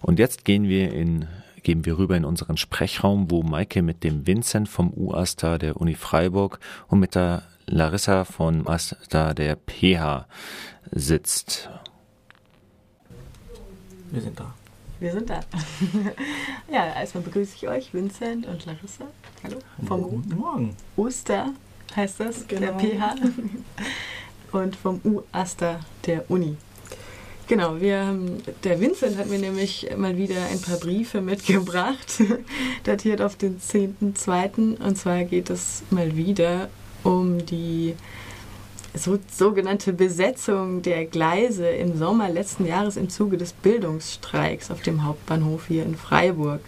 Und jetzt gehen wir in gehen wir rüber in unseren Sprechraum, wo Maike mit dem Vincent vom UASTA der Uni Freiburg und mit der Larissa von ASTA der PH sitzt. Wir sind da. Wir sind da. ja, erstmal begrüße ich euch, Vincent und Larissa. Hallo. Vom Guten Morgen. Oster heißt das, Genau. der PH. Und vom UASTA der Uni. Genau, wir der Vincent hat mir nämlich mal wieder ein paar Briefe mitgebracht, datiert auf den 10.2. Und zwar geht es mal wieder um die so, sogenannte Besetzung der Gleise im Sommer letzten Jahres im Zuge des Bildungsstreiks auf dem Hauptbahnhof hier in Freiburg.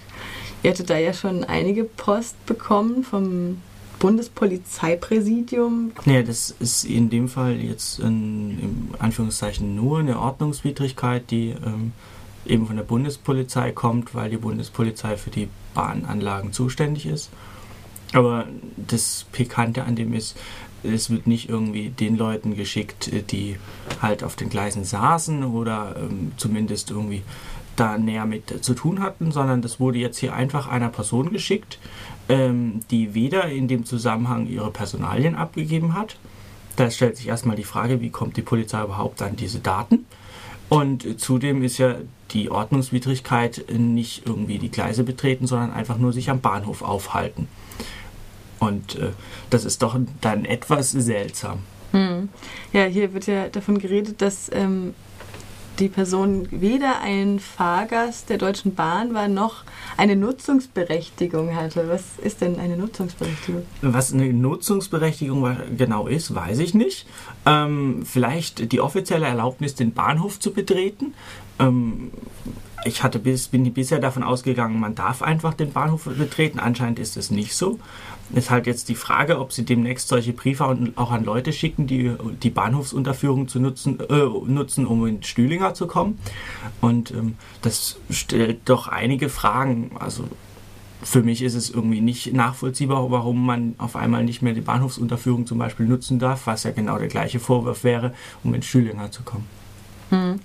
Ihr hattet da ja schon einige Post bekommen vom Bundespolizeipräsidium. Nee, das ist in dem Fall jetzt in, im Anführungszeichen nur eine Ordnungswidrigkeit, die ähm, eben von der Bundespolizei kommt, weil die Bundespolizei für die Bahnanlagen zuständig ist. Aber das Pikante an dem ist, es wird nicht irgendwie den Leuten geschickt, äh, die halt auf den Gleisen saßen oder ähm, zumindest irgendwie da näher mit zu tun hatten, sondern das wurde jetzt hier einfach einer Person geschickt, ähm, die weder in dem Zusammenhang ihre Personalien abgegeben hat. Da stellt sich erstmal die Frage, wie kommt die Polizei überhaupt an diese Daten? Und äh, zudem ist ja die Ordnungswidrigkeit nicht irgendwie die Gleise betreten, sondern einfach nur sich am Bahnhof aufhalten. Und äh, das ist doch dann etwas seltsam. Hm. Ja, hier wird ja davon geredet, dass ähm, die Person weder ein Fahrgast der Deutschen Bahn war, noch eine Nutzungsberechtigung hatte. Was ist denn eine Nutzungsberechtigung? Was eine Nutzungsberechtigung genau ist, weiß ich nicht. Ähm, vielleicht die offizielle Erlaubnis, den Bahnhof zu betreten. Ähm, ich hatte bis, bin bisher davon ausgegangen, man darf einfach den Bahnhof betreten. Anscheinend ist es nicht so. Ist halt jetzt die Frage, ob sie demnächst solche Briefe auch an Leute schicken, die die Bahnhofsunterführung zu nutzen, äh, nutzen, um in Stühlinger zu kommen. Und ähm, das stellt doch einige Fragen. Also für mich ist es irgendwie nicht nachvollziehbar, warum man auf einmal nicht mehr die Bahnhofsunterführung zum Beispiel nutzen darf, was ja genau der gleiche Vorwurf wäre, um in Stühlinger zu kommen. Hm.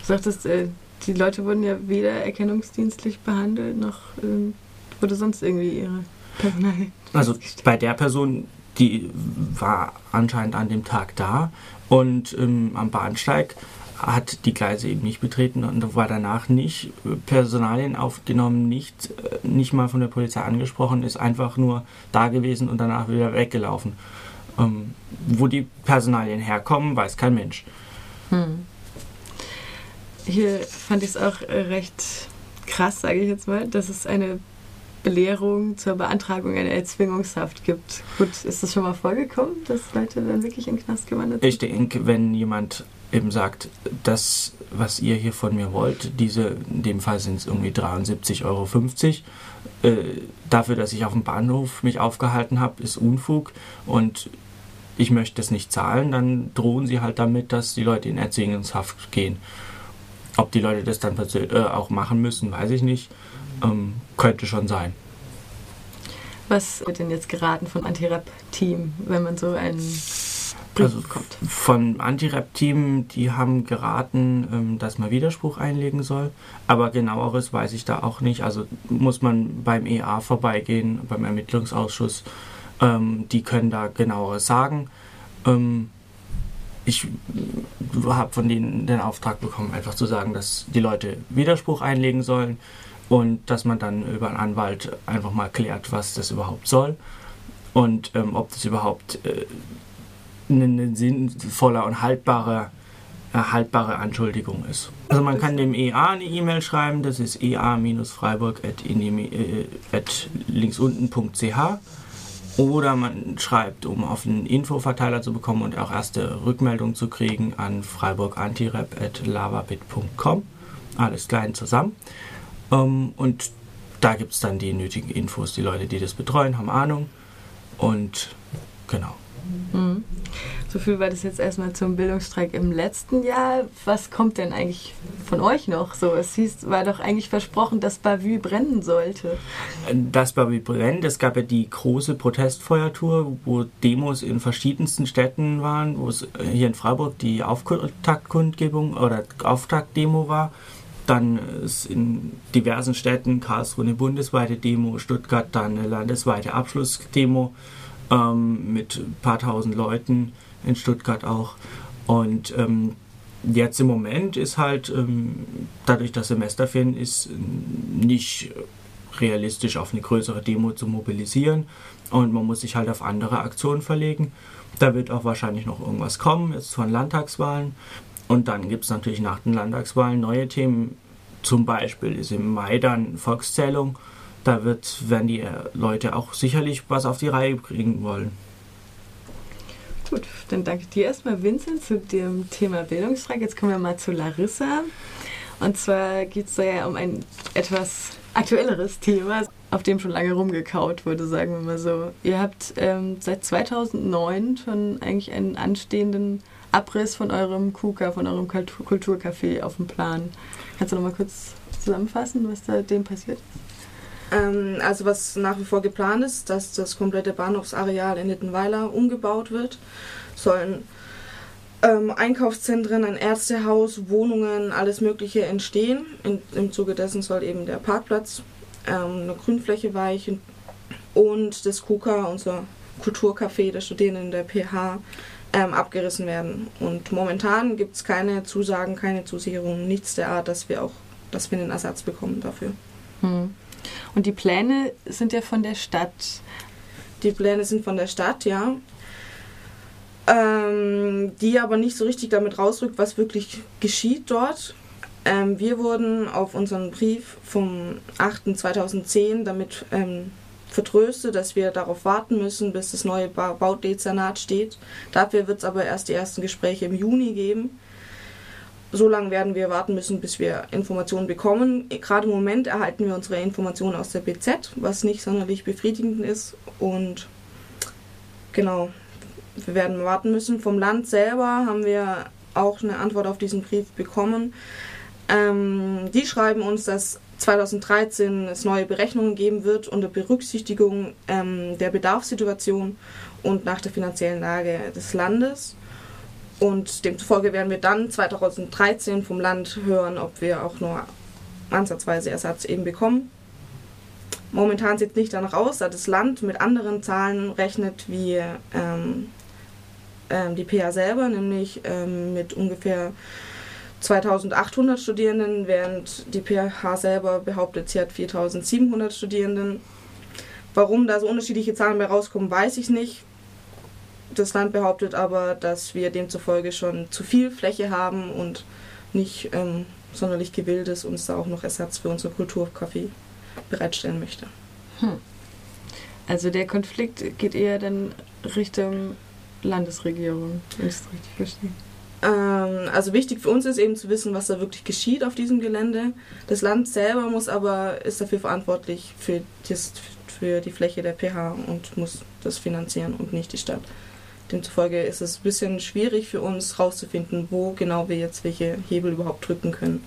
Du sagtest, äh, die Leute wurden ja weder erkennungsdienstlich behandelt, noch ähm, wurde sonst irgendwie ihre Personal. Also bei der Person, die war anscheinend an dem Tag da und ähm, am Bahnsteig hat die Gleise eben nicht betreten und war danach nicht äh, Personalien aufgenommen, nicht, äh, nicht mal von der Polizei angesprochen, ist einfach nur da gewesen und danach wieder weggelaufen. Ähm, wo die Personalien herkommen, weiß kein Mensch. Hm. Hier fand ich es auch äh, recht krass, sage ich jetzt mal, dass es eine Belehrung zur Beantragung einer Erzwingungshaft gibt. Gut, ist das schon mal vorgekommen, dass Leute dann wirklich in den Knast gewandert sind? Ich denke, wenn jemand eben sagt, das, was ihr hier von mir wollt, diese, in dem Fall sind es irgendwie 73,50 Euro, äh, dafür, dass ich auf dem Bahnhof mich aufgehalten habe, ist Unfug und ich möchte es nicht zahlen, dann drohen sie halt damit, dass die Leute in Erziehungshaft gehen. Ob die Leute das dann äh, auch machen müssen, weiß ich nicht. Ähm, könnte schon sein. Was wird denn jetzt geraten vom Anti-Rap-Team, wenn man so einen Brief Also bekommt? von Anti-Rap-Team, die haben geraten, ähm, dass man Widerspruch einlegen soll. Aber genaueres weiß ich da auch nicht. Also muss man beim EA vorbeigehen, beim Ermittlungsausschuss. Ähm, die können da genaueres sagen. Ähm, ich habe von denen den Auftrag bekommen, einfach zu sagen, dass die Leute Widerspruch einlegen sollen und dass man dann über einen Anwalt einfach mal klärt, was das überhaupt soll und ähm, ob das überhaupt äh, eine sinnvolle und haltbare, äh, haltbare Anschuldigung ist. Also man kann dem EA eine E-Mail schreiben, das ist ea-freiburg.linksunten.ch oder man schreibt, um auf einen Infoverteiler zu bekommen und auch erste Rückmeldung zu kriegen, an freiburgantirap.lavabit.com. Alles klein zusammen. Ähm, und da gibt es dann die nötigen Infos. Die Leute, die das betreuen, haben Ahnung. Und genau. Hm. So viel war das jetzt erstmal zum Bildungsstreik im letzten Jahr. Was kommt denn eigentlich von euch noch? So, es hieß, war doch eigentlich versprochen, dass Bavü brennen sollte. Das war wie brennt. Es gab ja die große Protestfeuertour, wo Demos in verschiedensten Städten waren, wo es hier in Freiburg die Auftaktkundgebung oder Auftaktdemo war. dann ist in diversen Städten, Karlsruhe eine bundesweite Demo, Stuttgart dann eine landesweite Abschlussdemo ähm, mit ein paar tausend Leuten, in Stuttgart auch. Und ähm, jetzt im Moment ist halt, ähm, dadurch, dass Semesterferien ist, nicht realistisch auf eine größere Demo zu mobilisieren und man muss sich halt auf andere Aktionen verlegen. Da wird auch wahrscheinlich noch irgendwas kommen, jetzt von Landtagswahlen. Und dann gibt es natürlich nach den Landtagswahlen neue Themen. Zum Beispiel ist im Mai dann Volkszählung. Da wird, werden die Leute auch sicherlich was auf die Reihe bringen wollen. Gut, dann danke dir erstmal, Vincent, zu dem Thema Bildungsfrage. Jetzt kommen wir mal zu Larissa. Und zwar geht es da ja um ein etwas aktuelleres Thema, auf dem schon lange rumgekaut wurde, sagen wir mal so. Ihr habt ähm, seit 2009 schon eigentlich einen anstehenden Abriss von eurem KUKA, von eurem Kulturcafé auf dem Plan. Kannst du noch mal kurz zusammenfassen, was da dem passiert ist? Ähm, also was nach wie vor geplant ist, dass das komplette Bahnhofsareal in Littenweiler umgebaut wird. Sollen ähm, Einkaufszentren, ein Ärztehaus, Wohnungen, alles Mögliche entstehen. In, Im Zuge dessen soll eben der Parkplatz, ähm, eine Grünfläche weichen und das KUKA, unser Kulturcafé der Studierenden der PH, ähm, abgerissen werden. Und momentan gibt es keine Zusagen, keine Zusicherungen, nichts der Art, dass wir auch, dass wir einen Ersatz bekommen dafür. Hm. Und die Pläne sind ja von der Stadt. Die Pläne sind von der Stadt, ja ähm, die aber nicht so richtig damit rausrückt, was wirklich geschieht dort. Ähm, wir wurden auf unseren Brief vom 8.2010 damit ähm, vertröstet, dass wir darauf warten müssen, bis das neue ba Baudezernat steht. Dafür wird es aber erst die ersten Gespräche im Juni geben. So lange werden wir warten müssen, bis wir Informationen bekommen. Gerade im Moment erhalten wir unsere Informationen aus der BZ, was nicht sonderlich befriedigend ist. Und genau, wir werden warten müssen. Vom Land selber haben wir auch eine Antwort auf diesen Brief bekommen. Ähm, die schreiben uns, dass 2013 es neue Berechnungen geben wird unter Berücksichtigung ähm, der Bedarfssituation und nach der finanziellen Lage des Landes. Und demzufolge werden wir dann 2013 vom Land hören, ob wir auch nur ansatzweise Ersatz eben bekommen. Momentan sieht es nicht danach aus, da das Land mit anderen Zahlen rechnet wie ähm, ähm, die PA selber, nämlich ähm, mit ungefähr 2800 Studierenden, während die PH selber behauptet, sie hat 4700 Studierenden. Warum da so unterschiedliche Zahlen bei rauskommen, weiß ich nicht. Das Land behauptet aber, dass wir demzufolge schon zu viel Fläche haben und nicht ähm, sonderlich gewillt ist, uns da auch noch Ersatz für unser Kulturcafé bereitstellen möchte. Hm. Also der Konflikt geht eher dann Richtung Landesregierung, wenn ich es richtig verstehe. Ähm, also wichtig für uns ist eben zu wissen, was da wirklich geschieht auf diesem Gelände. Das Land selber muss aber ist dafür verantwortlich für, das, für die Fläche der PH und muss das finanzieren und nicht die Stadt. Demzufolge ist es ein bisschen schwierig für uns herauszufinden, wo genau wir jetzt welche Hebel überhaupt drücken können.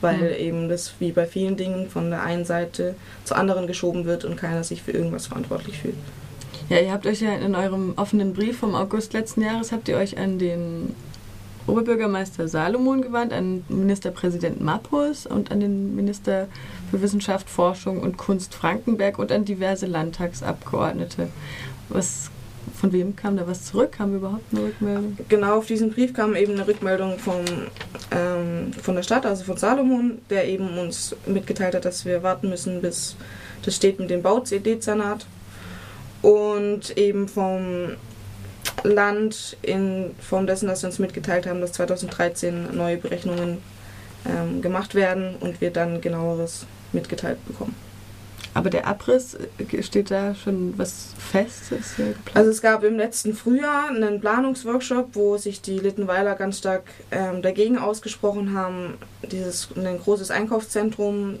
Weil mhm. eben das wie bei vielen Dingen von der einen Seite zur anderen geschoben wird und keiner sich für irgendwas verantwortlich fühlt. Ja, ihr habt euch ja in eurem offenen Brief vom August letzten Jahres habt ihr euch an den Oberbürgermeister Salomon gewandt, an Ministerpräsident Mappus und an den Minister für Wissenschaft, Forschung und Kunst Frankenberg und an diverse Landtagsabgeordnete. Was, von wem kam da was zurück? Haben wir überhaupt eine Rückmeldung? Genau, auf diesen Brief kam eben eine Rückmeldung vom, ähm, von der Stadt, also von Salomon, der eben uns mitgeteilt hat, dass wir warten müssen, bis das steht mit dem Baudezernat und eben vom Land in Form dessen, dass sie uns mitgeteilt haben, dass 2013 neue Berechnungen ähm, gemacht werden und wir dann genaueres mitgeteilt bekommen. Aber der Abriss, äh, steht da schon was fest? also es gab im letzten Frühjahr einen Planungsworkshop, wo sich die Littenweiler ganz stark ähm, dagegen ausgesprochen haben, dieses ein großes Einkaufszentrum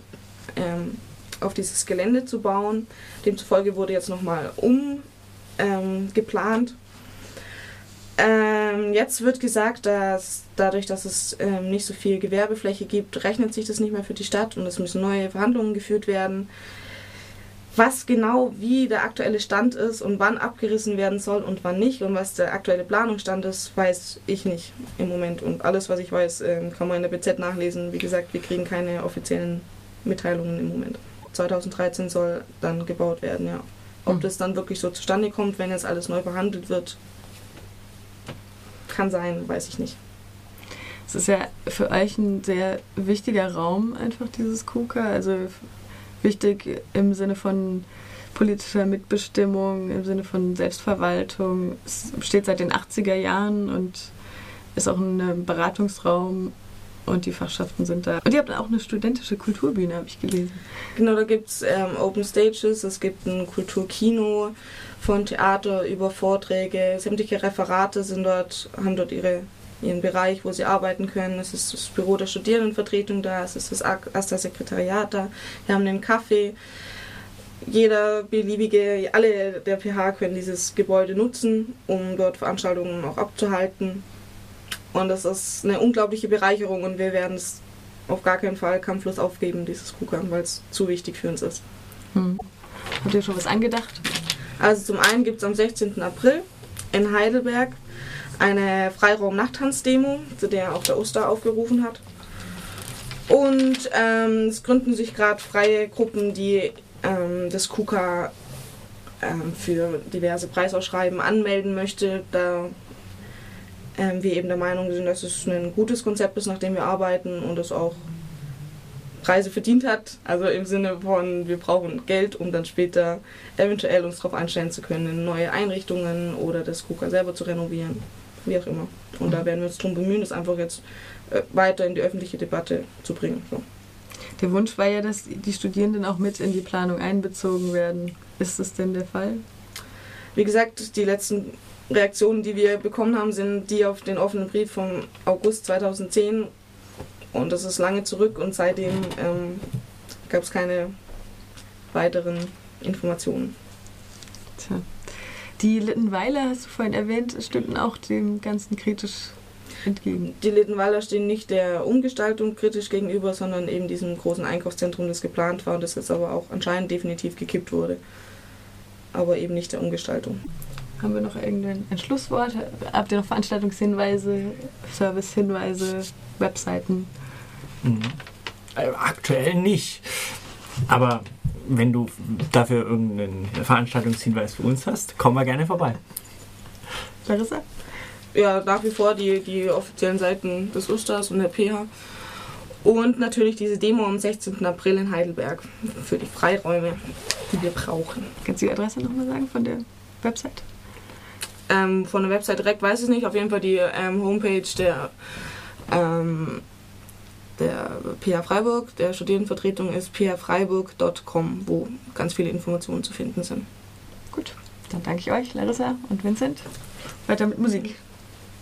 ähm, auf dieses Gelände zu bauen. Demzufolge wurde jetzt nochmal umgeplant. Ähm, jetzt wird gesagt, dass dadurch, dass es ähm, nicht so viel Gewerbefläche gibt, rechnet sich das nicht mehr für die Stadt und es müssen neue Verhandlungen geführt werden. Was genau, wie der aktuelle Stand ist und wann abgerissen werden soll und wann nicht und was der aktuelle Planungsstand ist, weiß ich nicht im Moment. Und alles, was ich weiß, ähm, kann man in der BZ nachlesen. Wie gesagt, wir kriegen keine offiziellen Mitteilungen im Moment. 2013 soll dann gebaut werden, ja. Ob mhm. das dann wirklich so zustande kommt, wenn jetzt alles neu behandelt wird, kann sein, weiß ich nicht. Es ist ja für euch ein sehr wichtiger Raum, einfach dieses KUKA. Also wichtig im Sinne von politischer Mitbestimmung, im Sinne von Selbstverwaltung. Es besteht seit den 80er Jahren und ist auch ein Beratungsraum und die Fachschaften sind da. Und ihr habt auch eine studentische Kulturbühne, habe ich gelesen. Genau, da gibt es ähm, Open Stages, es gibt ein Kulturkino von Theater über Vorträge, sämtliche Referate sind dort, haben dort ihre ihren Bereich, wo sie arbeiten können. Es ist das Büro der Studierendenvertretung da, es ist das AStA-Sekretariat da. Wir haben einen Kaffee. Jeder beliebige, alle der PH können dieses Gebäude nutzen, um dort Veranstaltungen auch abzuhalten. Und das ist eine unglaubliche Bereicherung und wir werden es auf gar keinen Fall kampflos aufgeben, dieses KUKA, weil es zu wichtig für uns ist. Hm. Habt ihr schon was angedacht? Also zum einen gibt es am 16. April in Heidelberg eine Freiraum-Nachttanz-Demo, zu der auch der Oster aufgerufen hat. Und ähm, es gründen sich gerade freie Gruppen, die ähm, das KUKA ähm, für diverse Preisausschreiben anmelden möchte, da ähm, wir eben der Meinung sind, dass es ein gutes Konzept ist, nach dem wir arbeiten und es auch Preise verdient hat. Also im Sinne von, wir brauchen Geld, um dann später eventuell uns darauf einstellen zu können, neue Einrichtungen oder das KUKA selber zu renovieren wie auch immer. Und da werden wir uns darum bemühen, das einfach jetzt äh, weiter in die öffentliche Debatte zu bringen. So. Der Wunsch war ja, dass die Studierenden auch mit in die Planung einbezogen werden. Ist das denn der Fall? Wie gesagt, die letzten Reaktionen, die wir bekommen haben, sind die auf den offenen Brief vom August 2010. Und das ist lange zurück und seitdem ähm, gab es keine weiteren Informationen. Tja. Die Littenweiler, hast du vorhin erwähnt, stünden auch dem Ganzen kritisch entgegen. Die Littenweiler stehen nicht der Umgestaltung kritisch gegenüber, sondern eben diesem großen Einkaufszentrum, das geplant war und das jetzt aber auch anscheinend definitiv gekippt wurde. Aber eben nicht der Umgestaltung. Haben wir noch irgendein ein Schlusswort? Habt ihr noch Veranstaltungshinweise, Servicehinweise, Webseiten? Mhm. Äh, aktuell nicht. Aber wenn du dafür irgendeinen Veranstaltungshinweis für uns hast, komm mal gerne vorbei. Larissa? Ja, nach wie vor die, die offiziellen Seiten des Ustars und der PH. Und natürlich diese Demo am 16. April in Heidelberg für die Freiräume, die wir brauchen. Kannst du die Adresse nochmal sagen von der Website? Ähm, von der Website direkt weiß ich nicht. Auf jeden Fall die ähm, Homepage der ähm, der PH Freiburg, der Studierendenvertretung ist phfreiburg.com, wo ganz viele Informationen zu finden sind. Gut, dann danke ich euch, Larissa und Vincent. Weiter mit Musik.